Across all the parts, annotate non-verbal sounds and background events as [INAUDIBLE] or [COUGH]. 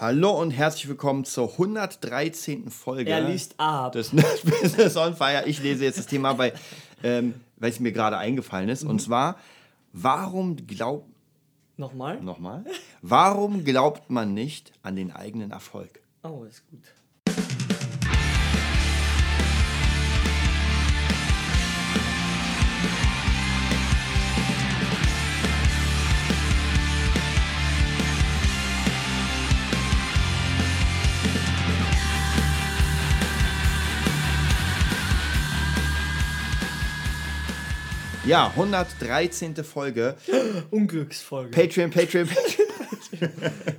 Hallo und herzlich willkommen zur 113. Folge. Er liest ab. Des Nerd Business on Fire. Ich lese jetzt das Thema bei, ähm, weil es mir gerade eingefallen ist. Und zwar, warum glaubt. Nochmal? Nochmal. Warum glaubt man nicht an den eigenen Erfolg? Oh, ist gut. Ja, 113. Folge. [GASPS] Unglücksfolge. Patreon, Patreon, [LAUGHS] Patreon.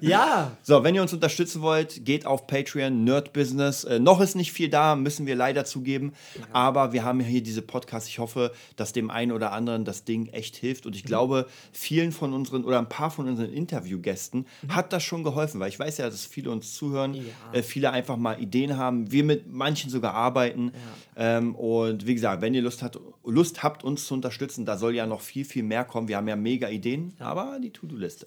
ja. So, wenn ihr uns unterstützen wollt, geht auf Patreon, Nerd Business. Äh, noch ist nicht viel da, müssen wir leider zugeben. Ja. Aber wir haben hier diese Podcasts. Ich hoffe, dass dem einen oder anderen das Ding echt hilft. Und ich mhm. glaube, vielen von unseren oder ein paar von unseren Interviewgästen mhm. hat das schon geholfen, weil ich weiß ja, dass viele uns zuhören, ja. äh, viele einfach mal Ideen haben, wir mit manchen sogar arbeiten. Ja. Ähm, und wie gesagt, wenn ihr Lust, hat, Lust habt, uns zu unterstützen, da soll ja noch viel, viel mehr kommen. Wir haben ja mega Ideen, aber die To-Do-Liste.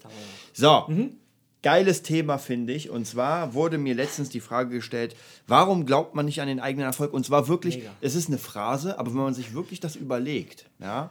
So, mhm. Geiles Thema, finde ich. Und zwar wurde mir letztens die Frage gestellt, warum glaubt man nicht an den eigenen Erfolg? Und zwar wirklich, Mega. es ist eine Phrase, aber wenn man sich wirklich das überlegt, ja,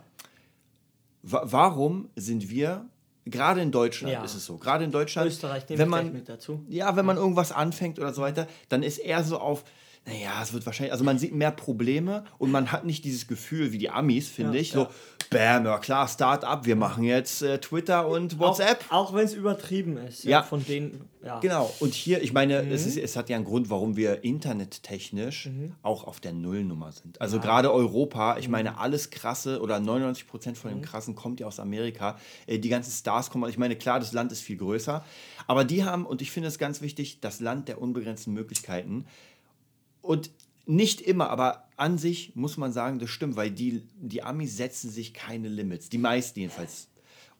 warum sind wir Gerade in Deutschland ja. ist es so. Gerade in Deutschland, Österreich wenn man mit dazu. Ja, wenn man irgendwas anfängt oder so weiter, dann ist eher so auf naja, es wird wahrscheinlich, also man sieht mehr Probleme und man hat nicht dieses Gefühl wie die Amis, finde ja, ich, so, bam, ja klar, Start-up, wir machen jetzt äh, Twitter und WhatsApp. Auch, auch wenn es übertrieben ist, ja, ja, von denen, ja. Genau, und hier, ich meine, mhm. es, ist, es hat ja einen Grund, warum wir internettechnisch mhm. auch auf der Nullnummer sind. Also gerade Europa, ich meine, mhm. alles krasse oder 99 Prozent von dem mhm. krassen kommt ja aus Amerika. Äh, die ganzen Stars kommen, ich meine, klar, das Land ist viel größer, aber die haben, und ich finde es ganz wichtig, das Land der unbegrenzten Möglichkeiten. Und nicht immer, aber an sich muss man sagen, das stimmt, weil die, die Amis setzen sich keine Limits. Die meisten jedenfalls.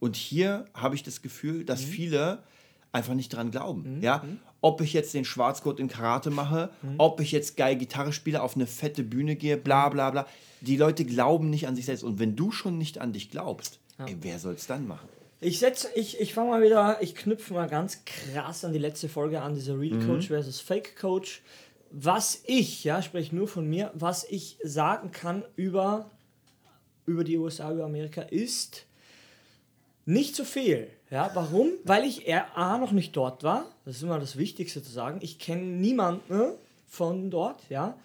Und hier habe ich das Gefühl, dass mhm. viele einfach nicht dran glauben. Mhm. Ja? Mhm. Ob ich jetzt den Schwarzgurt in Karate mache, mhm. ob ich jetzt geil Gitarre spiele, auf eine fette Bühne gehe, bla bla bla. Die Leute glauben nicht an sich selbst. Und wenn du schon nicht an dich glaubst, ja. ey, wer soll es dann machen? Ich setze, ich, ich fange mal wieder, ich knüpfe mal ganz krass an die letzte Folge an, dieser Real mhm. Coach versus Fake Coach was ich, ja, spreche nur von mir, was ich sagen kann über, über die USA, über Amerika, ist nicht so viel. Ja, warum? Weil ich A noch nicht dort war. Das ist immer das Wichtigste zu sagen. Ich kenne niemanden von dort, ja.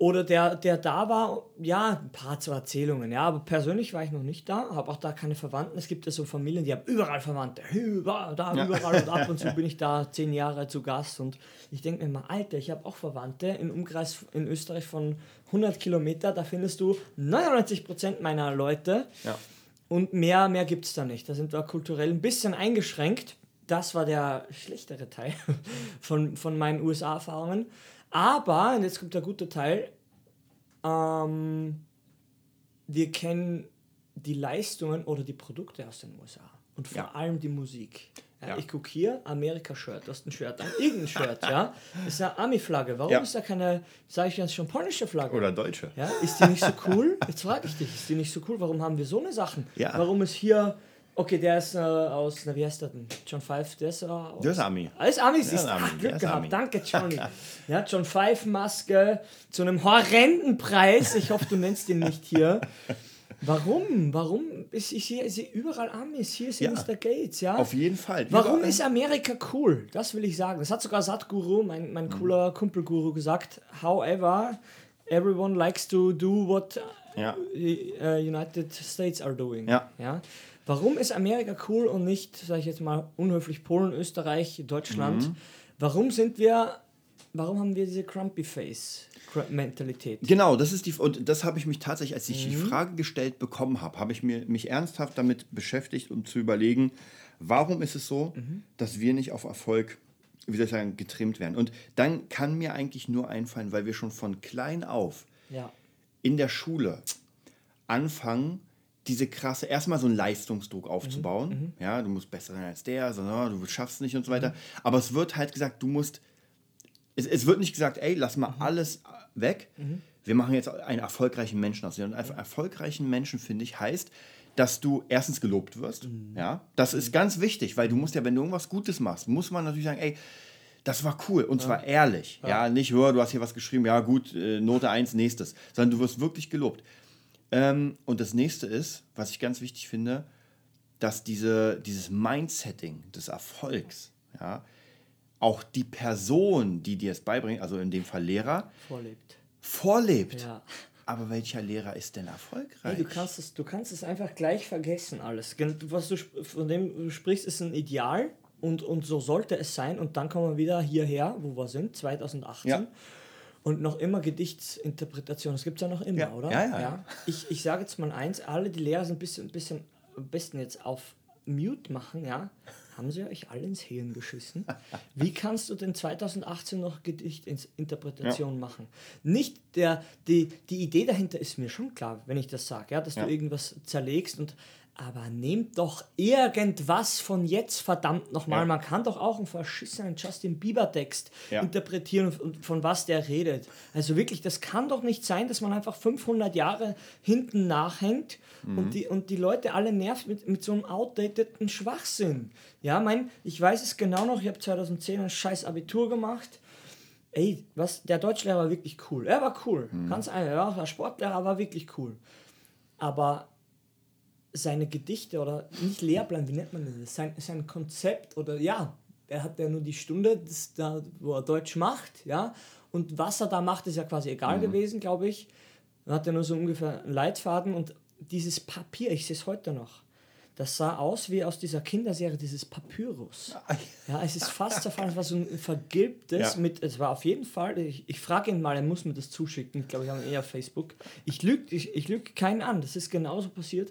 Oder der, der da war, ja, ein paar zu Erzählungen, ja, aber persönlich war ich noch nicht da, habe auch da keine Verwandten. Es gibt ja so Familien, die haben überall Verwandte, überall, da, ja. überall und ab und zu [LAUGHS] bin ich da zehn Jahre zu Gast und ich denke mir mal, Alter, ich habe auch Verwandte im Umkreis in Österreich von 100 Kilometer, da findest du 99 Prozent meiner Leute ja. und mehr, mehr gibt es da nicht. Da sind wir kulturell ein bisschen eingeschränkt. Das war der schlechtere Teil [LAUGHS] von, von meinen USA-Erfahrungen. Aber, und jetzt kommt der gute Teil, ähm, wir kennen die Leistungen oder die Produkte aus den USA und vor ja. allem die Musik. Ja, ja. Ich gucke hier, Amerika-Shirt, du hast ein Shirt an, irgendein Shirt, [LAUGHS] ja. Das ist eine Army-Flagge. Warum ist da keine, sage ich jetzt schon, polnische Flagge? Oder deutsche. Ja, ist die nicht so cool? Jetzt frage ich dich, ist die nicht so cool? Warum haben wir so eine Sachen? Ja. Warum ist hier Okay, der ist äh, aus, na, wie heißt der denn? John Five, der ist äh, aus. Der ist Ami. Alles Ami, siehst du. [LAUGHS] Glück gehabt, Ami. danke Johnny. [LAUGHS] ja, John Five Maske zu einem horrenden Preis. Ich hoffe, du nennst ihn nicht hier. Warum? Warum? Ich, ich sehe, ich sehe überall Amis. Hier ist ja, Mr. Gates, ja? Auf jeden Fall. Warum überall. ist Amerika cool? Das will ich sagen. Das hat sogar Satguru, mein, mein mhm. cooler Kumpelguru, gesagt. However, everyone likes to do what ja. uh, United States are doing. Ja. ja? Warum ist Amerika cool und nicht, sage ich jetzt mal, unhöflich Polen, Österreich, Deutschland? Mhm. Warum sind wir, warum haben wir diese Crumpy Face? Mentalität. Genau, das ist die und das habe ich mich tatsächlich, als ich mhm. die Frage gestellt bekommen habe, habe ich mir mich ernsthaft damit beschäftigt, um zu überlegen, warum ist es so, mhm. dass wir nicht auf Erfolg, wie soll ich sagen, getrimmt werden. Und dann kann mir eigentlich nur einfallen, weil wir schon von klein auf ja. in der Schule anfangen, diese krasse, erstmal so einen Leistungsdruck aufzubauen. Mhm, mhm, ja, du musst besser sein als der, sondern du schaffst es nicht und so weiter. Mhm. Aber es wird halt gesagt, du musst, es, es wird nicht gesagt, ey, lass mal mhm. alles weg. Mhm. Wir machen jetzt einen erfolgreichen Menschen aus. Und einen erfolgreichen Menschen, finde ich, heißt, dass du erstens gelobt wirst. Mhm. Ja, das ist ganz wichtig, weil du musst ja, wenn du irgendwas Gutes machst, muss man natürlich sagen, ey, das war cool und ja. zwar ehrlich. Ja, ja nicht, hör, du hast hier was geschrieben, ja gut, äh, Note 1, nächstes, sondern du wirst wirklich gelobt. Ähm, und das nächste ist, was ich ganz wichtig finde, dass diese, dieses Mindsetting des Erfolgs, ja, auch die Person, die dir es beibringt, also in dem Fall Lehrer, vorlebt. Vorlebt. Ja. Aber welcher Lehrer ist denn erfolgreich? Hey, du, kannst es, du kannst es einfach gleich vergessen, alles. Was du, von dem du sprichst, ist ein Ideal und, und so sollte es sein. Und dann kommen wir wieder hierher, wo wir sind, 2018. Ja. Und noch immer Gedichtsinterpretation. Das gibt es ja noch immer, ja. oder? Ja, ja. ja. Ich, ich sage jetzt mal eins: alle die Lehrer sind ein bisschen, ein bisschen am besten jetzt auf Mute machen, ja. Haben sie euch alle ins Hirn geschissen? Wie kannst du denn 2018 noch Gedichtinterpretation ja. machen? Nicht der, die, die Idee dahinter ist mir schon klar, wenn ich das sage, ja, dass du irgendwas zerlegst und aber nehmt doch irgendwas von jetzt, verdammt nochmal. Ja. Man kann doch auch einen verschissenen Justin Bieber-Text ja. interpretieren, von was der redet. Also wirklich, das kann doch nicht sein, dass man einfach 500 Jahre hinten nachhängt mhm. und, die, und die Leute alle nervt mit, mit so einem outdateden Schwachsinn. Ja, mein, ich weiß es genau noch, ich habe 2010 ein scheiß Abitur gemacht. Ey, was, der Deutschlehrer war wirklich cool. Er war cool. Mhm. Ganz einfach, ja, der Sportlehrer war wirklich cool. Aber seine Gedichte oder nicht Lehrplan, wie nennt man das? Sein, sein Konzept oder ja, er hat ja nur die Stunde, das da, wo er Deutsch macht, ja. Und was er da macht, ist ja quasi egal mhm. gewesen, glaube ich. Er hat ja nur so ungefähr einen Leitfaden und dieses Papier, ich sehe es heute noch. Das sah aus wie aus dieser Kinderserie, dieses Papyrus. Ja, es ist fast zerfallen, es war so ein vergilbtes ja. mit, es war auf jeden Fall, ich, ich frage ihn mal, er muss mir das zuschicken, ich glaube, ich habe eher Facebook. Ich lüge ich, ich lüg keinen an, das ist genauso passiert.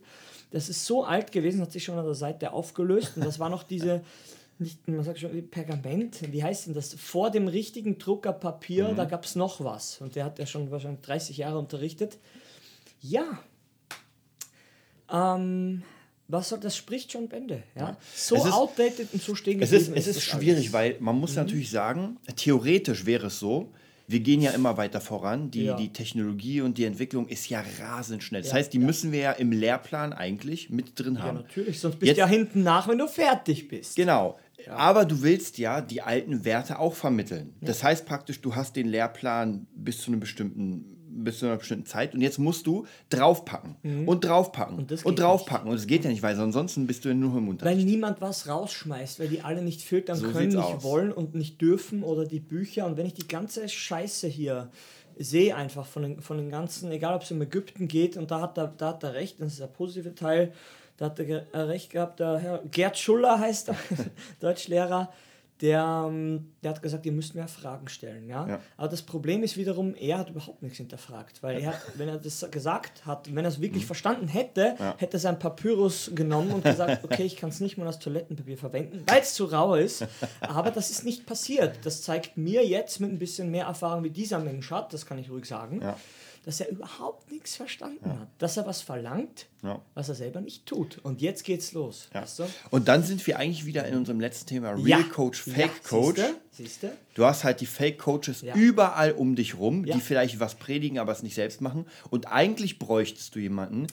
Das ist so alt gewesen, hat sich schon an der Seite aufgelöst und das war noch diese, nicht, man sagt schon Pergament, wie heißt denn das? Vor dem richtigen Druckerpapier, mhm. da gab es noch was und der hat ja schon wahrscheinlich 30 Jahre unterrichtet. Ja. Ähm, was soll, das spricht schon Bände. Ja? So ist, outdated und so stehen Es ist, es ist, ist schwierig, alles. weil man muss mhm. natürlich sagen, theoretisch wäre es so, wir gehen ja immer weiter voran. Die, ja. die Technologie und die Entwicklung ist ja rasend schnell. Das ja, heißt, die ja. müssen wir ja im Lehrplan eigentlich mit drin haben. Ja, natürlich, sonst bist du ja hinten nach, wenn du fertig bist. Genau. Aber du willst ja die alten Werte auch vermitteln. Das heißt praktisch, du hast den Lehrplan bis zu einem bestimmten bis zu einer bestimmten Zeit und jetzt musst du draufpacken mhm. und draufpacken und, und draufpacken nicht. und es geht ja nicht, weil ansonsten bist du ja nur im Unterricht. Weil niemand was rausschmeißt, weil die alle nicht filtern so können, nicht aus. wollen und nicht dürfen oder die Bücher und wenn ich die ganze Scheiße hier sehe einfach von den, von den ganzen, egal ob es um Ägypten geht und da hat er, da hat er recht, das ist der positive Teil, da hat er recht gehabt, der Herr Gerd Schuller heißt er, [LAUGHS] Deutschlehrer, der, ähm, der hat gesagt, ihr müsst mehr Fragen stellen. Ja? ja? Aber das Problem ist wiederum, er hat überhaupt nichts hinterfragt. Weil er hat, wenn er das gesagt hat, wenn er es wirklich mhm. verstanden hätte, ja. hätte er sein Papyrus genommen und gesagt, [LAUGHS] okay, ich kann es nicht mal als Toilettenpapier verwenden, weil es zu rau ist. Aber das ist nicht passiert. Das zeigt mir jetzt mit ein bisschen mehr Erfahrung, wie dieser Mensch hat, das kann ich ruhig sagen. Ja dass er überhaupt nichts verstanden ja. hat. Dass er was verlangt, ja. was er selber nicht tut. Und jetzt geht's los. Ja. Weißt du? Und dann sind wir eigentlich wieder in unserem letzten Thema Real Coach, Fake Coach. Siehste? Du hast halt die Fake Coaches überall um dich rum, die vielleicht was predigen, aber es nicht selbst machen. Und eigentlich bräuchtest du jemanden,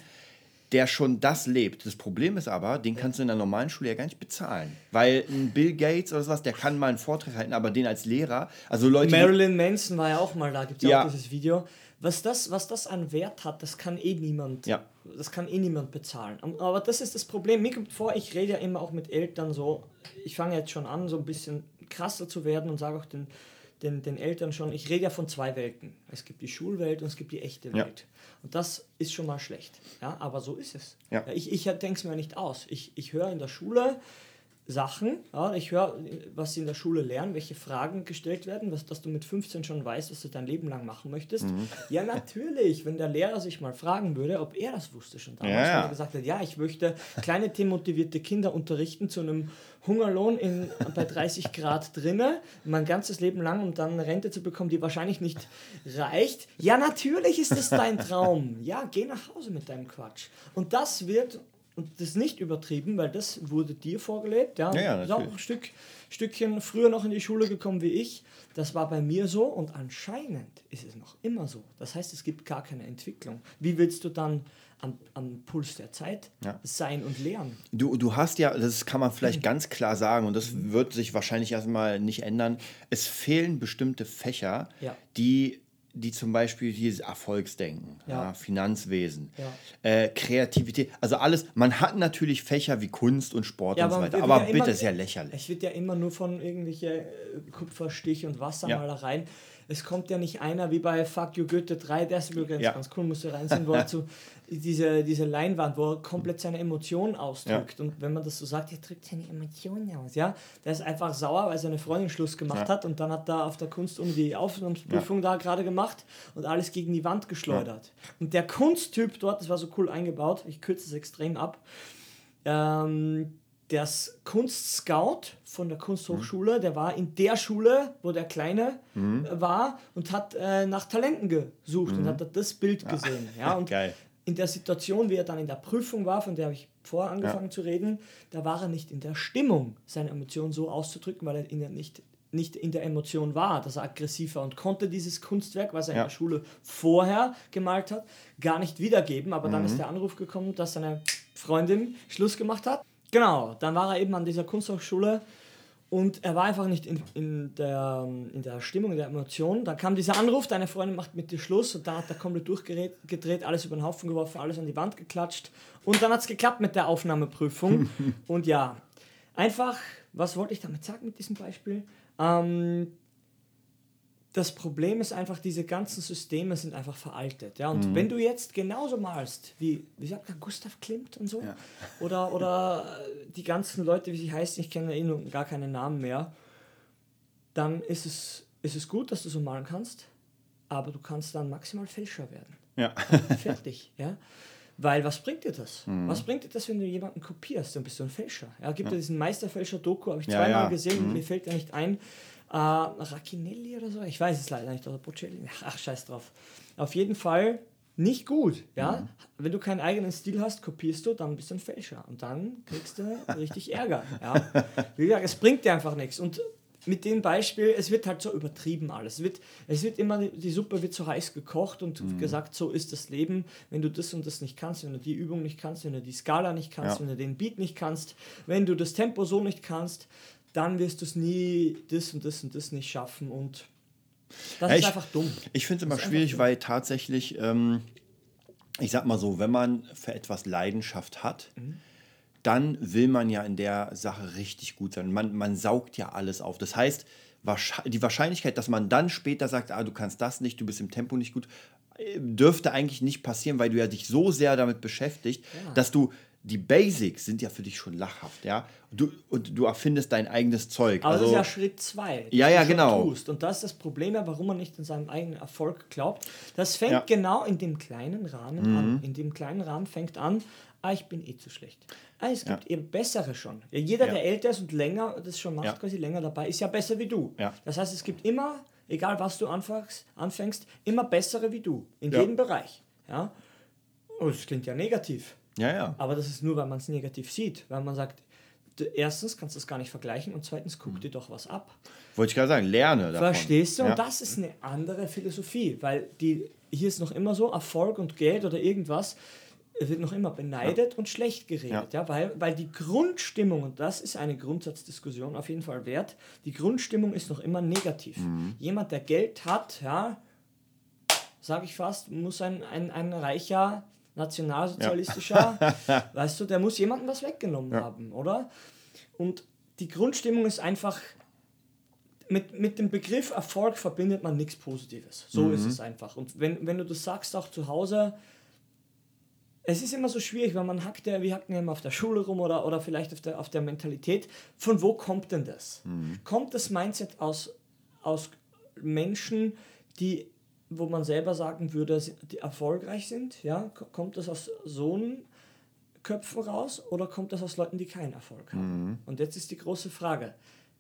der schon das lebt. Das Problem ist aber, den kannst du in der normalen Schule ja gar nicht bezahlen. Weil ein Bill Gates oder sowas, der kann mal einen Vortrag halten, aber den als Lehrer, also Leute. Marilyn Manson war ja auch mal da, gibt es ja auch dieses Video was das, was das an Wert hat, das kann eh niemand, ja. das kann eh niemand bezahlen. Aber das ist das Problem. Mir kommt vor, ich rede ja immer auch mit Eltern so, ich fange jetzt schon an, so ein bisschen krasser zu werden und sage auch den, den, den Eltern schon, ich rede ja von zwei Welten. Es gibt die Schulwelt und es gibt die echte Welt. Ja. Und das ist schon mal schlecht. Ja, aber so ist es. Ja. Ich, ich denke es mir nicht aus. Ich, ich höre in der Schule, Sachen. Ja, ich höre, was sie in der Schule lernen, welche Fragen gestellt werden, was, dass du mit 15 schon weißt, was du dein Leben lang machen möchtest. Mhm. Ja, natürlich, wenn der Lehrer sich mal fragen würde, ob er das wusste schon damals, ja, ja. wenn er gesagt hat, ja, ich möchte kleine demotivierte Kinder unterrichten zu einem Hungerlohn in, bei 30 Grad drinnen, mein ganzes Leben lang, um dann eine Rente zu bekommen, die wahrscheinlich nicht reicht. Ja, natürlich ist das dein Traum. Ja, geh nach Hause mit deinem Quatsch. Und das wird und das ist nicht übertrieben, weil das wurde dir vorgelebt. Ja, ja, ja ist auch ein Stück, Stückchen früher noch in die Schule gekommen wie ich. Das war bei mir so und anscheinend ist es noch immer so. Das heißt, es gibt gar keine Entwicklung. Wie willst du dann am, am Puls der Zeit ja. sein und lernen. Du, du hast ja, das kann man vielleicht mhm. ganz klar sagen, und das mhm. wird sich wahrscheinlich erstmal nicht ändern, es fehlen bestimmte Fächer, ja. die die zum Beispiel dieses Erfolgsdenken, ja. ja Finanzwesen, ja. Äh, Kreativität, also alles. Man hat natürlich Fächer wie Kunst und Sport und so weiter, aber bitte, immer, ist ja lächerlich. Es wird ja immer nur von irgendwelchen äh, Kupferstich und Wassermalereien es kommt ja nicht einer wie bei Fuck You Goethe 3, der ist übrigens ja. ganz cool, musst du reinsehen, wo er [LAUGHS] zu, diese, diese Leinwand, wo er komplett seine Emotionen ausdrückt. Ja. Und wenn man das so sagt, er drückt seine Emotionen aus, ja. Der ist einfach sauer, weil seine Freundin Schluss gemacht ja. hat und dann hat er auf der Kunstuni die Aufnahmeprüfung da gerade gemacht und alles gegen die Wand geschleudert. Und der Kunsttyp dort, das war so cool eingebaut, ich kürze es extrem ab, ähm, der Kunstscout von der Kunsthochschule, mhm. der war in der Schule, wo der Kleine mhm. Äh, war und hat äh, nach Talenten gesucht mhm. und hat das Bild ah. gesehen. [LAUGHS] Ja, und Geil. in der Situation, wie er dann in der Prüfung war, von der habe ich vorher angefangen ja. zu reden, da war er nicht in der Stimmung, seine Emotionen so auszudrücken, weil er in der nicht nicht in der Emotion war, dass er aggressiv war und konnte dieses Kunstwerk, was er ja. in der Schule vorher gemalt hat, gar nicht wiedergeben. Aber dann ist mhm. der Anruf gekommen, dass seine Freundin Schluss gemacht hat Genau, dann war er eben an dieser Kunsthochschule und er war einfach nicht in, in, der, in der Stimmung, in der Emotion. Dann kam dieser Anruf, deine Freundin macht mit dir Schluss und da hat er komplett durchgedreht, alles über den Haufen geworfen, alles an die Wand geklatscht und dann hat es geklappt mit der Aufnahmeprüfung. [LAUGHS] und ja, einfach, was wollte ich damit sagen mit diesem Beispiel? Ähm, das Problem ist einfach, diese ganzen Systeme sind einfach veraltet. Ja? Und mhm. wenn du jetzt genauso malst, wie, wie sagt man, Gustav Klimt und so, ja. oder, oder die ganzen Leute, wie sie heißen, ich kenne eh nur gar keine Namen mehr, dann ist es, ist es gut, dass du so malen kannst, aber du kannst dann maximal Fälscher werden. Ja. Fertig. Ja? Weil was bringt dir das? Mhm. Was bringt dir das, wenn du jemanden kopierst? Dann bist du ein Fälscher. Ja, gibt ja diesen Meisterfälscher-Doku, habe ich zweimal ja, ja. gesehen, mhm. mir fällt er nicht ein. Äh, Rachinelli oder so? Ich weiß es leider nicht. Oder Bocelli? Ach, scheiß drauf. Auf jeden Fall nicht gut. Ja? Mhm. Wenn du keinen eigenen Stil hast, kopierst du, dann bist du ein Fälscher. Und dann kriegst du richtig Ärger. Ja? Wie gesagt, es bringt dir einfach nichts. Und mit dem Beispiel, es wird halt so übertrieben alles. Es wird, es wird immer, die Suppe wird so heiß gekocht und mhm. gesagt, so ist das Leben. Wenn du das und das nicht kannst, wenn du die Übung nicht kannst, wenn du die Skala nicht kannst, ja. wenn du den Beat nicht kannst, wenn du das Tempo so nicht kannst, dann wirst du es nie das und das und das nicht schaffen und das ja, ist ich, einfach dumm. Ich finde es immer schwierig, weil tatsächlich, ähm, ich sag mal so, wenn man für etwas Leidenschaft hat, mhm. dann will man ja in der Sache richtig gut sein. Man, man saugt ja alles auf. Das heißt, die Wahrscheinlichkeit, dass man dann später sagt, ah, du kannst das nicht, du bist im Tempo nicht gut, äh, dürfte eigentlich nicht passieren, weil du ja dich so sehr damit beschäftigt, ja. dass du die Basics sind ja für dich schon lachhaft, ja. Du, und du erfindest dein eigenes Zeug. Aber also, das ist ja Schritt zwei. Ja, ja, genau. Tust. Und das ist das Problem, warum man nicht an seinen eigenen Erfolg glaubt. Das fängt ja. genau in dem kleinen Rahmen mhm. an. In dem kleinen Rahmen fängt an, ah, ich bin eh zu schlecht. Ah, es gibt ja. eben bessere schon. Ja, jeder, der älter ist und länger das schon macht, quasi länger dabei, ist ja besser wie du. Das heißt, es gibt immer, egal was du anfängst, anfängst immer bessere wie du. In jedem Bereich. Ja? Oh, das klingt ja negativ. Ja, ja. Aber das ist nur, weil man es negativ sieht, weil man sagt, erstens kannst du es gar nicht vergleichen und zweitens guck mhm. dir doch was ab. Wollte ich gerade sagen, lerne davon. Verstehst du? Ja. Und das ist eine andere Philosophie, weil die, hier ist noch immer so, Erfolg und Geld oder irgendwas wird noch immer beneidet ja. und schlecht geredet, ja. ja, weil, weil die Grundstimmung, und das ist eine Grundsatzdiskussion auf jeden Fall wert, die Grundstimmung ist noch immer negativ. Mhm. Jemand, der Geld hat, ja, sage ich fast, muss ein, ein, ein reicher nationalsozialistischer, ja. [LAUGHS] weißt du, der muss jemandem was weggenommen ja. haben, oder? Und die Grundstimmung ist einfach, mit, mit dem Begriff Erfolg verbindet man nichts Positives. So mhm. ist es einfach. Und wenn, wenn du das sagst, auch zu Hause, es ist immer so schwierig, weil man hackt ja, wir hacken ja immer auf der Schule rum oder, oder vielleicht auf der, auf der Mentalität. Von wo kommt denn das? Mhm. Kommt das Mindset aus, aus Menschen, die wo man selber sagen würde, die erfolgreich sind, ja, kommt das aus so Köpfen raus oder kommt das aus Leuten, die keinen Erfolg haben? Mhm. Und jetzt ist die große Frage,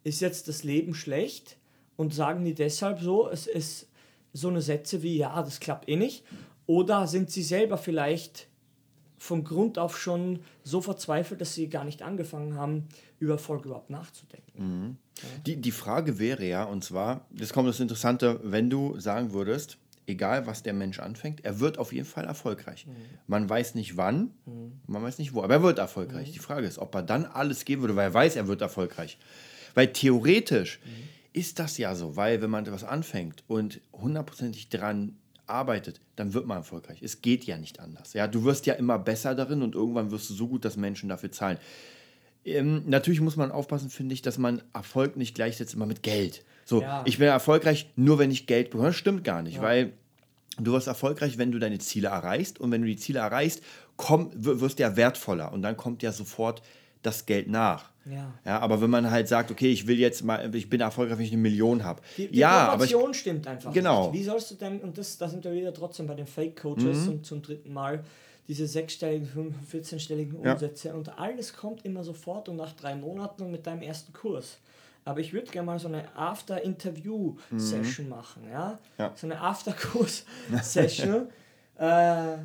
ist jetzt das Leben schlecht und sagen die deshalb so, es ist so eine Sätze wie, ja, das klappt eh nicht, oder sind sie selber vielleicht von Grund auf schon so verzweifelt, dass sie gar nicht angefangen haben, über Erfolg überhaupt nachzudenken. Mhm. Ja. Die, die Frage wäre ja, und zwar, jetzt kommt das Interessante, wenn du sagen würdest, egal was der Mensch anfängt, er wird auf jeden Fall erfolgreich. Mhm. Man weiß nicht wann, mhm. man weiß nicht wo, aber er wird erfolgreich. Mhm. Die Frage ist, ob er dann alles geben würde, weil er weiß, er wird erfolgreich. Weil theoretisch mhm. ist das ja so, weil wenn man etwas anfängt und hundertprozentig dran arbeitet, dann wird man erfolgreich. Es geht ja nicht anders. Ja, du wirst ja immer besser darin und irgendwann wirst du so gut, dass Menschen dafür zahlen. Ähm, natürlich muss man aufpassen, finde ich, dass man Erfolg nicht gleichsetzt immer mit Geld. So, ja. ich bin erfolgreich nur, wenn ich Geld bekomme. Das stimmt gar nicht, ja. weil du wirst erfolgreich, wenn du deine Ziele erreichst. Und wenn du die Ziele erreichst, komm, wirst du ja wertvoller. Und dann kommt ja sofort das Geld nach. Ja. ja. Aber wenn man halt sagt, okay, ich will jetzt mal, ich bin erfolgreich, wenn ich eine Million habe. Die, die ja, aber ich, stimmt einfach. Genau. Nicht. Wie sollst du denn, und das, da sind wir wieder trotzdem bei den Fake-Coaches mhm. zum, zum dritten Mal, diese sechsstelligen, 14-stelligen Umsätze ja. und alles kommt immer sofort und nach drei Monaten und mit deinem ersten Kurs. Aber ich würde gerne mal so eine After-Interview-Session mhm. machen, ja? ja? So eine After-Kurs-Session. [LAUGHS] äh,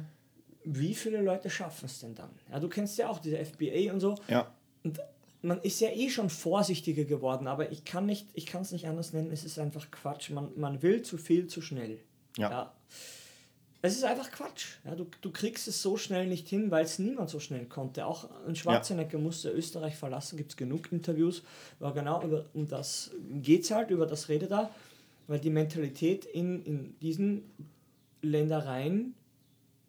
wie viele Leute schaffen es denn dann? Ja, du kennst ja auch diese FBA und so. Ja. Und man ist ja eh schon vorsichtiger geworden, aber ich kann nicht, ich kann es nicht anders nennen, es ist einfach Quatsch. Man, man will zu viel zu schnell. Ja. ja. Es ist einfach Quatsch. Ja, du, du kriegst es so schnell nicht hin, weil es niemand so schnell konnte. Auch ein Schwarzenegger ja. musste Österreich verlassen, gibt es genug Interviews. Aber genau über, um das geht es halt, über das Rede da, weil die Mentalität in, in diesen Ländereien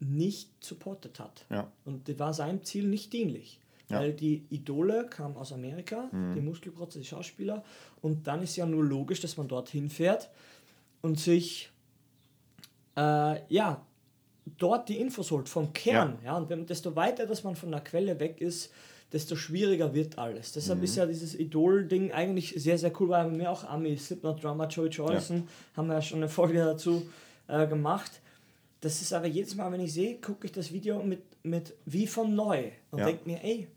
nicht supportet hat. Ja. Und das war seinem Ziel nicht dienlich. Ja. Weil die Idole kamen aus Amerika, mhm. die Muskelprotze, die Schauspieler. Und dann ist ja nur logisch, dass man dorthin fährt und sich äh, ja, dort die Infos holt vom Kern. Ja. ja. Und desto weiter dass man von der Quelle weg ist, desto schwieriger wird alles. Deshalb mhm. ist ja dieses Idol-Ding eigentlich sehr, sehr cool, weil mir auch Ami, Slipknot Drummer, Joey Jordison, ja. haben wir ja schon eine Folge dazu äh, gemacht. Das ist aber jedes Mal, wenn ich sehe, gucke ich das Video mit, mit wie von neu und ja. denke mir, ey,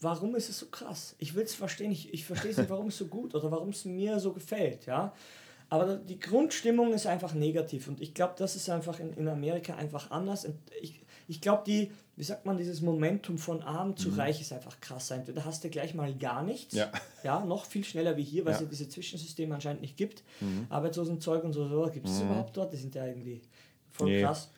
warum ist es so krass? Ich will es verstehen, ich, ich verstehe nicht, warum es so gut oder warum es mir so gefällt, ja. Aber die Grundstimmung ist einfach negativ und ich glaube, das ist einfach in, in Amerika einfach anders. Und ich, ich glaube, die, wie sagt man, dieses Momentum von arm zu mhm. reich ist einfach krass. Entweder hast du gleich mal gar nichts, ja, ja noch viel schneller wie hier, weil ja. es ja diese Zwischensysteme anscheinend nicht gibt. Mhm. Arbeitslosenzeug und so, so gibt es mhm. überhaupt dort? Die sind ja irgendwie voll nee. krass.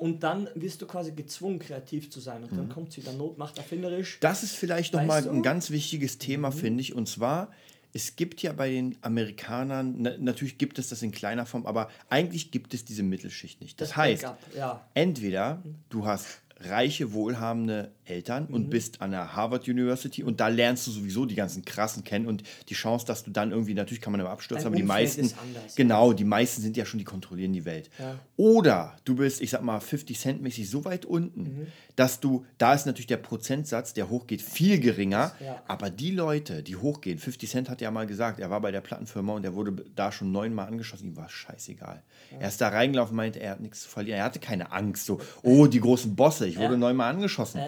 Und dann wirst du quasi gezwungen, kreativ zu sein. Und dann mhm. kommt es wieder Not macht erfinderisch. Das ist vielleicht nochmal ein ganz wichtiges Thema, mhm. finde ich. Und zwar, es gibt ja bei den Amerikanern, na, natürlich gibt es das in kleiner Form, aber eigentlich gibt es diese Mittelschicht nicht. Das, das heißt, ja. entweder du hast reiche, wohlhabende Eltern mhm. und bist an der Harvard University und da lernst du sowieso die ganzen krassen kennen und die Chance, dass du dann irgendwie, natürlich kann man immer abstürzen, aber die meisten, anders, genau, die meisten sind ja schon, die kontrollieren die Welt. Ja. Oder du bist, ich sag mal, 50 Cent mäßig so weit unten, mhm. dass du, da ist natürlich der Prozentsatz, der hochgeht, viel geringer, ja. aber die Leute, die hochgehen, 50 Cent hat ja mal gesagt, er war bei der Plattenfirma und er wurde da schon neunmal angeschossen, ihm war scheißegal. Er ist da reingelaufen, meinte, er hat nichts zu verlieren, er hatte keine Angst, so, oh, die großen Bosse, ich wurde neunmal angeschossen.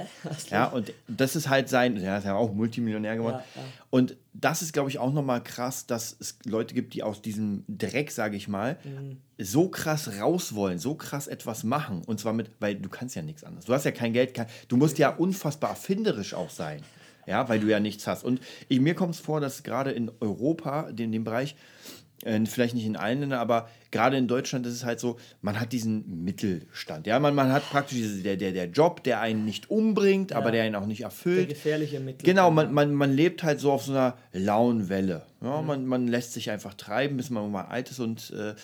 Ja, und das ist halt sein, er ist ja auch Multimillionär geworden. Ja, ja. Und das ist, glaube ich, auch nochmal krass, dass es Leute gibt, die aus diesem Dreck, sage ich mal, mhm. so krass raus wollen, so krass etwas machen. Und zwar mit, weil du kannst ja nichts anderes. Du hast ja kein Geld, kein, du musst ja unfassbar erfinderisch auch sein. Ja, weil du ja nichts hast. Und ich, mir kommt es vor, dass gerade in Europa, in dem Bereich, vielleicht nicht in allen Ländern, aber gerade in Deutschland ist es halt so, man hat diesen Mittelstand. Ja, man, man hat praktisch diese, der, der, der Job, der einen nicht umbringt, ja. aber der einen auch nicht erfüllt. Der gefährliche Mittel. Genau, man, man, man lebt halt so auf so einer lauen Welle. Ja, mhm. man, man lässt sich einfach treiben, bis man mal alt ist und äh,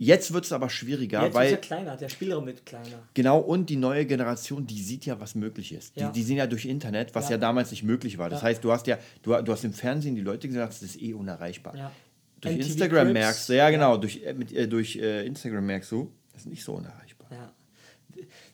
Jetzt wird es aber schwieriger, Jetzt weil. Ist ja kleiner, der Spielraum wird kleiner. Genau, und die neue Generation, die sieht ja, was möglich ist. Ja. Die, die sehen ja durch Internet, was ja, ja damals nicht möglich war. Das ja. heißt, du hast ja, du, du hast im Fernsehen die Leute gesagt, das ist eh unerreichbar. Durch MTV Instagram Clips. merkst du, ja genau, durch, äh, mit, äh, durch äh, Instagram merkst du, das ist nicht so unerreichbar. Ja.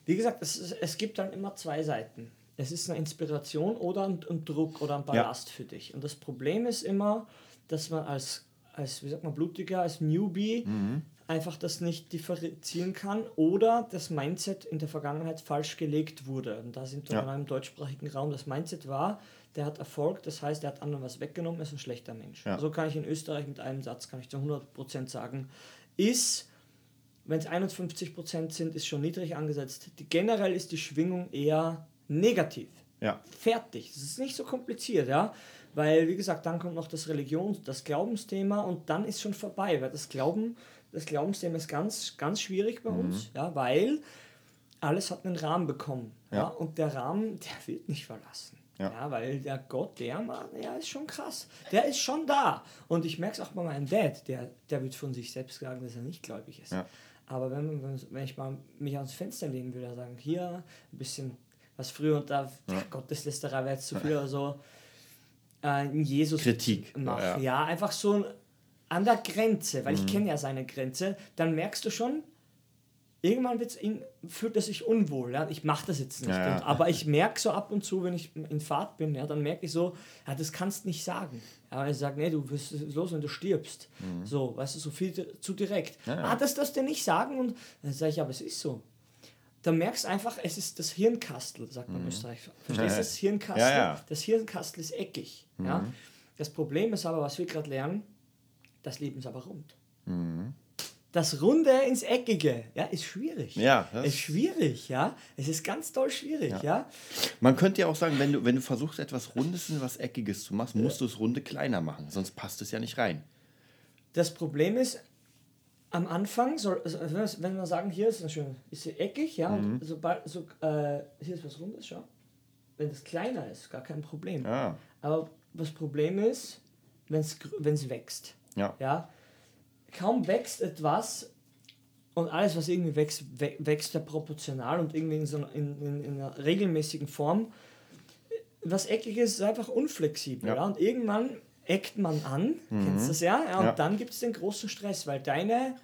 Wie gesagt, es, es gibt dann immer zwei Seiten. Es ist eine Inspiration oder ein, ein Druck oder ein Ballast ja. für dich. Und das Problem ist immer, dass man als, als wie sagt man, Blutiger, als Newbie mhm. einfach das nicht differenzieren kann oder das Mindset in der Vergangenheit falsch gelegt wurde. Und da sind wir ja. in einem deutschsprachigen Raum. Das Mindset war, der hat Erfolg, das heißt, der hat anderen was weggenommen, ist ein schlechter Mensch. Ja. So kann ich in Österreich mit einem Satz, kann ich zu 100% sagen, ist, wenn es 51% sind, ist schon niedrig angesetzt. Die, generell ist die Schwingung eher negativ. Ja. Fertig. Das ist nicht so kompliziert, ja. Weil, wie gesagt, dann kommt noch das Religions-, das Glaubensthema und dann ist schon vorbei, weil das Glauben das Glaubensthema ist ganz, ganz schwierig bei uns, ja, weil alles hat einen Rahmen bekommen. Ja. Ja. Und der Rahmen, der wird nicht verlassen. Ja. Ja. weil der Gott, der Mann, der ist schon krass. Der ist schon da. Und ich merke es auch bei meinem Dad, der, der wird von sich selbst sagen, dass er nicht gläubig ist. Ja. Aber wenn, wenn, ich mal mich ans Fenster legen würde sagen, hier ein bisschen, was früher und da, Gotteslästerei wäre jetzt zu viel oder so, äh, in Jesus Kritik. machen. Ja. Ja. einfach so an der Grenze, weil Mhm. ich kenne ja seine Grenze, dann merkst du schon, irgendwann wird's fühlt er sich unwohl. Ja? Ich mache das jetzt nicht. Ja, ja. Und, aber ich merke so ab und zu, wenn ich in Fahrt bin, ja, dann merke ich so, ja, das kannst nicht sagen. Ja, ich sage, nee, du wirst los, wenn du stirbst. So, weißt du, so viel zu direkt. Mhm. Ja, ja. Ah, das darfst du nicht sagen. Und dann sage ich, aber es ist so. Dann merkst du einfach, es ist das Hirnkastel, sagt man in Österreich. Verstehst du Mhm. Ja, ja. das Hirnkastel? Ja, ja. Das Hirnkastel ist eckig. Ja? Mhm. Das Problem ist aber, was wir gerade lernen, das Leben ist aber rund. Mhm. Das Runde ins Eckige, ja, ist schwierig. Ja, ist schwierig, ja. Es ist ganz doll schwierig, ja. Man könnte ja auch sagen, wenn du, wenn du versuchst, etwas Rundes und was Eckiges zu machen, musst du das Runde kleiner machen, sonst passt es ja nicht rein. Das Problem ist, am Anfang, soll, also wenn wir- wenn wir sagen, hier ist es schön, ist sie eckig, ja, Mhm. und sobald, so, äh, hier ist was Rundes, schau. Wenn das kleiner ist, gar kein Problem. Ja. Aber das Problem ist, wenn es wächst. Ja. Ja? Kaum wächst etwas und alles, was irgendwie wächst, wä- wächst ja proportional und irgendwie in, so einer, in, in, in einer regelmäßigen Form. Was Eckiges ist einfach unflexibel. Ja. Ja. Und irgendwann eckt man an, kennst du das ja? ja und Ja. dann gibt es den großen Stress, weil deine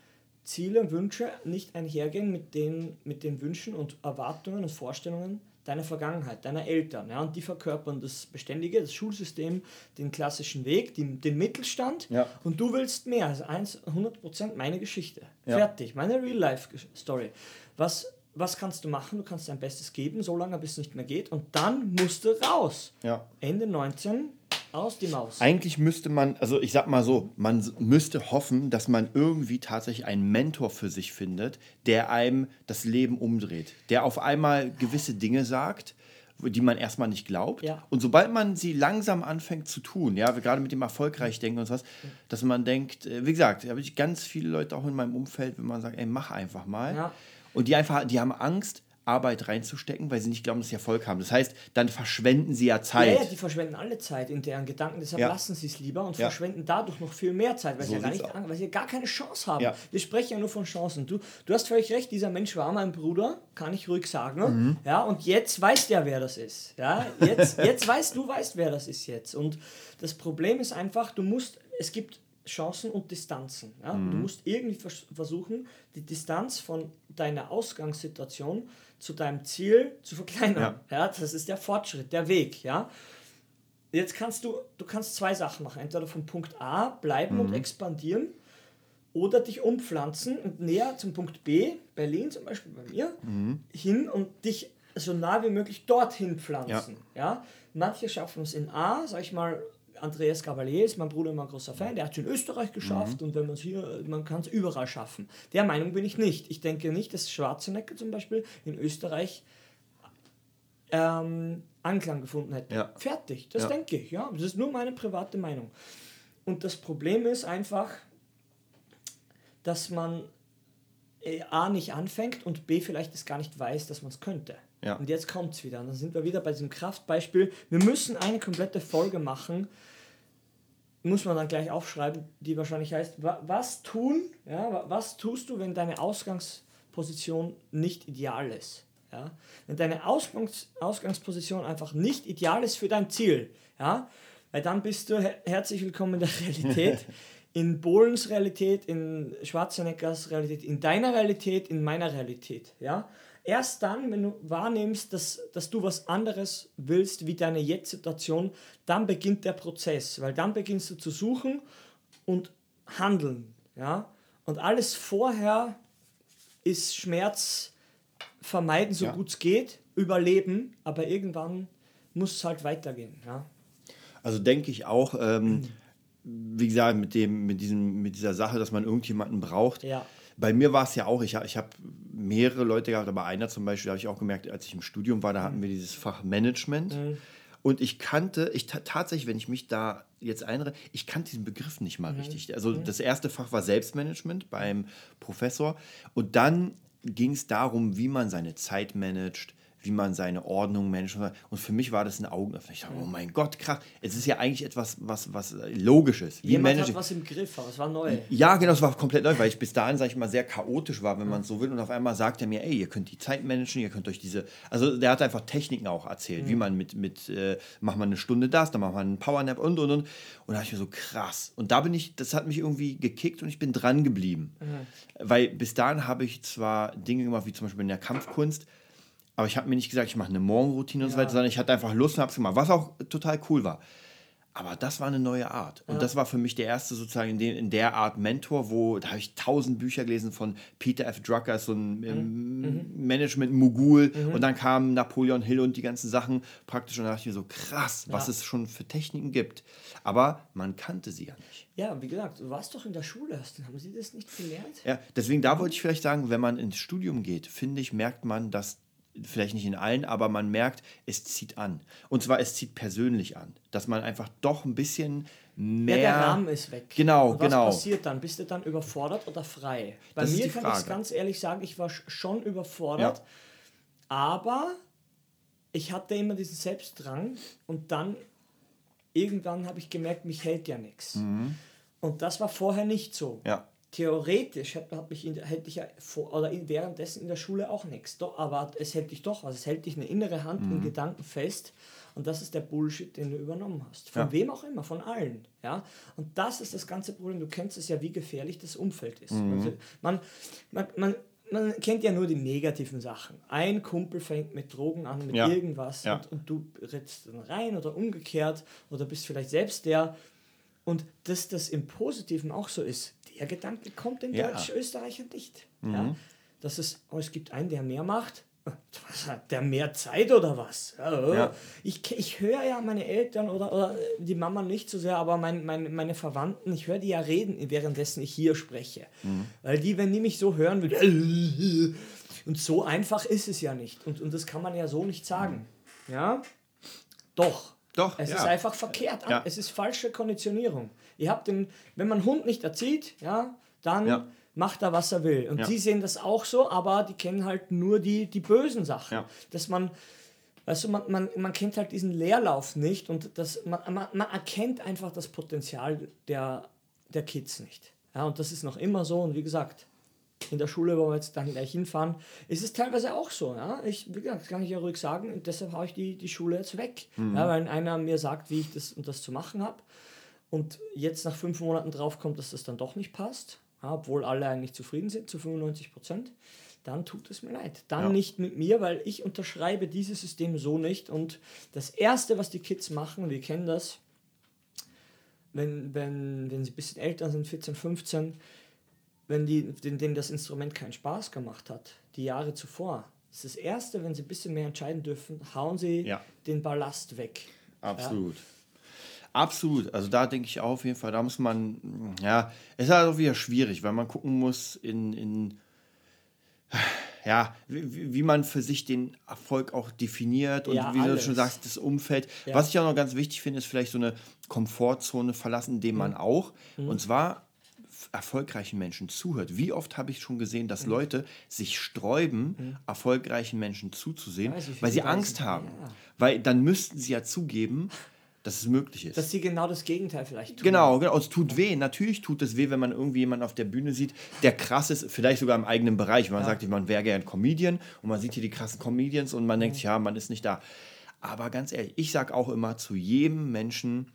Ziele und Wünsche nicht einhergehen mit den, mit den Wünschen und Erwartungen und Vorstellungen deiner Vergangenheit, deiner Eltern. Ja? Und die verkörpern das Beständige, das Schulsystem, den klassischen Weg, den, den Mittelstand. Ja. Und du willst mehr. Also 1, 100% meine Geschichte. Ja. Fertig. Meine Real-Life-Story. Was, was kannst du machen? Du kannst dein Bestes geben, so lange bis es nicht mehr geht. Und dann musst du raus. Ja. Ende 19, aus die Maus. Eigentlich müsste man, also ich sag mal so, man müsste hoffen, dass man irgendwie tatsächlich einen Mentor für sich findet, der einem das Leben umdreht, der auf einmal gewisse Dinge sagt, die man erstmal nicht glaubt. Ja. Und sobald man sie langsam anfängt zu tun, ja, gerade mit dem erfolgreich denken und sowas, dass man denkt, äh, wie gesagt, da habe ich ganz viele Leute auch in meinem Umfeld, wenn man sagt, ey, mach einfach mal. Ja. Und die einfach, die haben Angst, Arbeit reinzustecken, weil sie nicht glauben, dass sie Erfolg haben. Das heißt, dann verschwenden sie ja Zeit. Ja, ja, die verschwenden alle Zeit in deren Gedanken, deshalb Ja. lassen sie es lieber und Ja. verschwenden dadurch noch viel mehr Zeit, weil, So sie, ja gar nicht, weil sie gar keine Chance haben. Wir sprechen ja nur von Chancen. Du, du hast völlig recht, dieser Mensch war mein Bruder, kann ich ruhig sagen. Ja, und jetzt weiß der, wer das ist. Ja, jetzt, [LAUGHS] jetzt weißt du, weißt, wer das ist jetzt. Und das Problem ist einfach, du musst, es gibt Chancen und Distanzen. Ja? Du musst irgendwie vers versuchen, die Distanz von deiner Ausgangssituation zu deinem Ziel zu verkleinern. Ja. das ist der Fortschritt, der Weg. Ja? Jetzt kannst du, du kannst zwei Sachen machen. Entweder von Punkt A bleiben und expandieren oder dich umpflanzen und näher zum Punkt B, Berlin zum Beispiel bei mir, hin und dich so nah wie möglich dorthin pflanzen. Ja. Manche schaffen es in A, sag ich mal, Andreas Gabalier ist mein Bruder immer ein großer Fan, der hat es in Österreich geschafft und wenn man es hier, man kann es überall schaffen. Der Meinung bin ich nicht. Ich denke nicht, dass Schwarzenegger zum Beispiel in Österreich ähm, Anklang gefunden hätte. Ja. Fertig, das Ja. denke ich. Ja, das ist nur meine private Meinung. Und das Problem ist einfach, dass man äh, A nicht anfängt und B vielleicht es gar nicht weiß, dass man es könnte. Ja. Und jetzt kommt es wieder. Und dann sind wir wieder bei diesem Kraftbeispiel. Wir müssen eine komplette Folge machen, muss man dann gleich aufschreiben, die wahrscheinlich heißt, wa was tun, ja, wa- was tust du, wenn deine Ausgangsposition nicht ideal ist? Ja? Wenn deine Ausgangs Ausgangsposition einfach nicht ideal ist für dein Ziel, ja, weil dann bist du her herzlich willkommen in der [LAUGHS] Realität, in Bohlens Realität, in Schwarzeneggers Realität, in deiner Realität, in meiner Realität, ja. Erst dann, wenn du wahrnimmst, dass, dass du was anderes willst wie deine Jetzt-Situation, dann beginnt der Prozess, weil dann beginnst du zu suchen und handeln, ja. Und alles vorher ist Schmerz vermeiden, so Ja. gut es geht, überleben, aber irgendwann muss es halt weitergehen, ja. Also denke ich auch, ähm, wie gesagt, mit, dem, mit, diesem, mit dieser Sache, dass man irgendjemanden braucht. Ja. Bei mir war es ja auch, ich, ich habe mehrere Leute gehabt, aber einer zum Beispiel, da habe ich auch gemerkt, als ich im Studium war, da hatten wir dieses Fach Management. Und ich kannte, ich tatsächlich, wenn ich mich da jetzt einre, ich kannte diesen Begriff nicht mal mhm. richtig. Also mhm. das erste Fach war Selbstmanagement beim Professor. Und dann ging es darum, wie man seine Zeit managt, wie man seine Ordnung managt. Und für mich war das ein Augenöffner. Ich dachte, oh mein Gott, krass. Es ist ja eigentlich etwas, was, was Logisches. Wie Jemand hat was im Griff, aber es war neu. Ja, genau, es war komplett neu, weil ich bis dahin, sage ich mal, sehr chaotisch war, wenn man es so will. Und auf einmal sagt er mir, ey, ihr könnt die Zeit managen, ihr könnt euch diese... Also der hat einfach Techniken auch erzählt, mhm. wie man mit, mit äh, macht man eine Stunde das, dann macht man einen Powernap und, und, und. Und da habe ich mir so, krass. Und da bin ich, das hat mich irgendwie gekickt und ich bin dran geblieben. Mhm. Weil bis dahin habe ich zwar Dinge gemacht, wie zum Beispiel in der Kampfkunst, aber ich habe mir nicht gesagt, ich mache eine Morgenroutine und so weiter, sondern ich hatte einfach Lust und habe es gemacht, was auch total cool war. Aber das war eine neue Art. Und ja. das war für mich der erste sozusagen in, den, in der Art Mentor, wo, da habe ich tausend Bücher gelesen von Peter F. Drucker, so ein ähm, mhm. Management-Mogul. Mhm. Und dann kam Napoleon Hill und die ganzen Sachen praktisch. Und da dachte ich mir so, krass, ja. was es schon für Techniken gibt. Aber man kannte sie ja nicht. Ja, wie gesagt, du warst doch in der Schule, hast, haben sie das nicht gelernt? Ja, deswegen da wollte ich vielleicht sagen, wenn man ins Studium geht, finde ich, merkt man, dass vielleicht nicht in allen, aber man merkt, es zieht an. Und zwar, es zieht persönlich an. Dass man einfach doch ein bisschen mehr. Ja, der Rahmen ist weg. Genau, was genau. Was passiert dann? Bist du dann überfordert oder frei? Bei das mir kann ich es ganz ehrlich sagen, ich war schon überfordert, ja. aber ich hatte immer diesen Selbstdrang und dann irgendwann habe ich gemerkt, mich hält ja nichts. Mhm. Und das war vorher nicht so. Ja theoretisch hätte, ich in, hätte ich ja vor, oder in, währenddessen in der Schule auch nichts. Doch, aber es hält dich doch, also es hält dich eine innere Hand mhm. in Gedanken fest. Und das ist der Bullshit, den du übernommen hast. Von ja. wem auch immer, von allen. Ja? Und das ist das ganze Problem. Du kennst es ja, wie gefährlich das Umfeld ist. Mhm. Also man, man, man, man kennt ja nur die negativen Sachen. Ein Kumpel fängt mit Drogen an, mit ja. irgendwas ja. Und, und du rittst dann rein oder umgekehrt oder bist vielleicht selbst der. Und dass das im Positiven auch so ist, der Gedanke kommt den ja. Deutsch-Österreichern nicht. Mhm. Ja? Dass es, oh, es gibt einen, der mehr macht. [LAUGHS] Was hat der mehr Zeit oder was? Oh, ja. Ich, ich höre ja meine Eltern oder, oder die Mama nicht so sehr, aber mein, mein, meine Verwandten, ich höre die ja reden, währenddessen ich hier spreche. Mhm. Weil die, wenn die mich so hören würden, [LAUGHS] und so einfach ist es ja nicht. Und, und das kann man ja so nicht sagen. Ja? Doch. Doch. Es ja. ist einfach verkehrt. Ja. Es ist falsche Konditionierung. Ihr habt den, wenn man einen Hund nicht erzieht, ja, dann ja. macht er, was er will. Und die sehen das auch so, aber die kennen halt nur die, die bösen Sachen. Dass man, weißt du, man, man, man kennt halt diesen Leerlauf nicht und das, man, man, man erkennt einfach das Potenzial der, der Kids nicht. Ja, und das ist noch immer so. Und wie gesagt, in der Schule, wo wir jetzt dann gleich hinfahren, ist es teilweise auch so. Ja? Ich, wie gesagt, das kann ich ja ruhig sagen, und deshalb haue ich die, die Schule jetzt weg. Mhm. Ja, weil einer mir sagt, wie ich das und das zu machen habe und jetzt nach fünf Monaten drauf kommt, dass das dann doch nicht passt, ja, obwohl alle eigentlich zufrieden sind zu 95 Prozent, dann tut es mir leid. Dann ja. nicht mit mir, weil ich unterschreibe dieses System so nicht. Und das Erste, was die Kids machen, wir kennen das, wenn, wenn, wenn sie ein bisschen älter sind, 14, 15, wenn die, denen das Instrument keinen Spaß gemacht hat, die Jahre zuvor, das ist das Erste, wenn sie ein bisschen mehr entscheiden dürfen, hauen sie ja. den Ballast weg. Absolut. Ja? Absolut. Also da denke ich auch auf jeden Fall, da muss man, ja, es ist halt auch wieder schwierig, weil man gucken muss in, in ja, wie, wie man für sich den Erfolg auch definiert und ja, wie alles. du schon sagst, das Umfeld. Ja. Was ich auch noch ganz wichtig finde, ist vielleicht so eine Komfortzone verlassen, indem man mhm. auch, mhm. und zwar erfolgreichen Menschen zuhört. Wie oft habe ich schon gesehen, dass mhm. Leute sich sträuben, mhm. erfolgreichen Menschen zuzusehen, weil sie Angst haben. Ja. Weil dann müssten sie ja zugeben, dass es möglich ist. Dass sie genau das Gegenteil vielleicht tun. Genau, genau. Es tut weh. Natürlich tut es weh, wenn man irgendwie jemanden auf der Bühne sieht, der krass ist, vielleicht sogar im eigenen Bereich. Man ja. sagt, man wäre gerne Comedian und man sieht hier die krassen Comedians und man mhm. denkt, ja, man ist nicht da. Aber ganz ehrlich, ich sage auch immer zu jedem Menschen,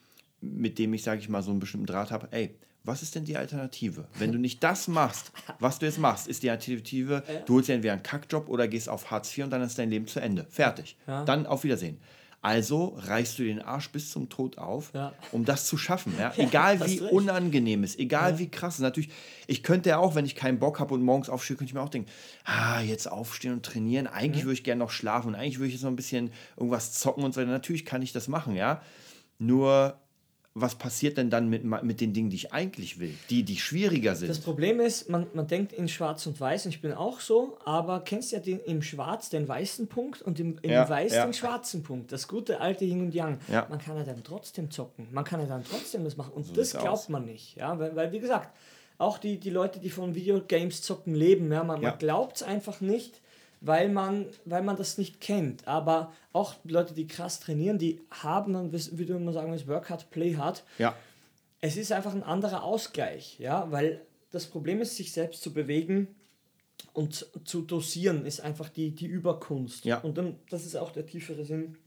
mit dem ich, sage ich mal, so einen bestimmten Draht habe, ey, was ist denn die Alternative? Wenn du nicht das machst, was du jetzt machst, ist die Alternative, du holst dir entweder einen Kackjob oder gehst auf Hartz IV und dann ist dein Leben zu Ende. Fertig. Ja. Dann auf Wiedersehen. Also reißt du den Arsch bis zum Tod auf, ja. um das zu schaffen. Ja? [LAUGHS] Egal wie unangenehm es ist, egal ja. wie krass es ist. Natürlich, ich könnte ja auch, wenn ich keinen Bock habe und morgens aufstehe, könnte ich mir auch denken, ah, jetzt aufstehen und trainieren. Eigentlich würde ich gerne noch schlafen und eigentlich würde ich jetzt noch ein bisschen irgendwas zocken und so weiter. Natürlich kann ich das machen, ja. Nur was passiert denn dann mit, mit den Dingen, die ich eigentlich will, die, die schwieriger sind? Das Problem ist, man, man denkt in Schwarz und Weiß, und ich bin auch so, aber kennst ja den, im Schwarz den weißen Punkt und im, im Ja, Weiß ja. den schwarzen Punkt. Das gute alte Yin und Yang. Ja. Man kann ja dann trotzdem zocken, man kann ja dann trotzdem das machen. Und So das glaubt aus. man nicht. Ja? Weil, weil, wie gesagt, auch die, die Leute, die von Videogames zocken, leben, ja? man, man glaubt es einfach nicht. Weil man, weil man das nicht kennt. Aber auch Leute, die krass trainieren, die haben, dann, wie du immer sagen willst, Work hard, play hard ja, es ist einfach ein anderer Ausgleich, ja, weil das Problem ist, sich selbst zu bewegen und zu dosieren, ist einfach die, die Überkunst. Ja. Und dann, das ist auch der tiefere Sinn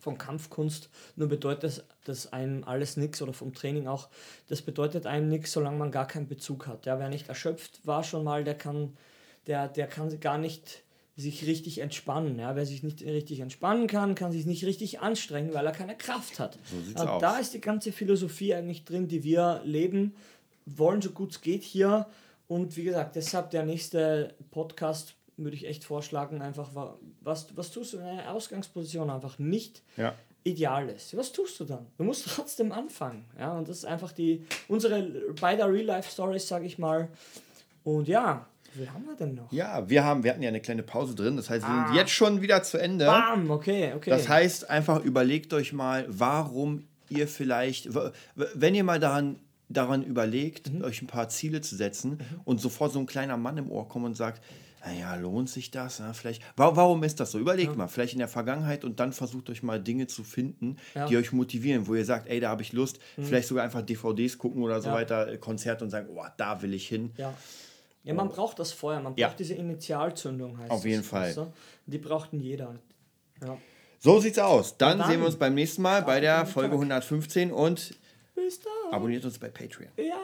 von Kampfkunst. Nur bedeutet das, das einem alles nichts oder vom Training auch, das bedeutet einem nichts, solange man gar keinen Bezug hat. Ja, wer nicht erschöpft war schon mal, der kann, der, der kann gar nicht sich richtig entspannen. Ja? Wer sich nicht richtig entspannen kann, kann sich nicht richtig anstrengen, weil er keine Kraft hat. So aus. da ist die ganze Philosophie eigentlich drin, die wir leben wollen, so gut es geht hier. Und wie gesagt, deshalb der nächste Podcast würde ich echt vorschlagen, einfach wa- was, was tust du, wenn eine Ausgangsposition einfach nicht ja. ideal ist. Was tust du dann? Du musst trotzdem anfangen. Ja, und das ist einfach die unsere beider Real-Life-Stories, sage ich mal. Und ja, wie viel haben wir denn noch? Ja, wir, haben, wir hatten ja eine kleine Pause drin, das heißt, wir Ah. sind jetzt schon wieder zu Ende. Bam, okay, okay. Das heißt, einfach überlegt euch mal, warum ihr vielleicht, wenn ihr mal daran, daran überlegt, Mhm. euch ein paar Ziele zu setzen und sofort so ein kleiner Mann im Ohr kommt und sagt, naja, lohnt sich das? Ja, vielleicht, wa- warum ist das so? Überlegt mal, vielleicht in der Vergangenheit und dann versucht euch mal Dinge zu finden, Ja. Mhm. die euch motivieren, wo ihr sagt, ey, da habe ich Lust, vielleicht sogar einfach DVDs gucken oder so Ja. weiter, äh, Konzerte und sagen, oh, da will ich hin. Ja. Man braucht das Feuer, man braucht Ja. diese Initialzündung, heißt Auf das, jeden Fall. weißt du? Die braucht ihn jeder. Ja. So sieht's aus. Dann, dann sehen wir uns beim nächsten Mal bei der Folge Tag. 115 und abonniert uns bei Patreon. Ja.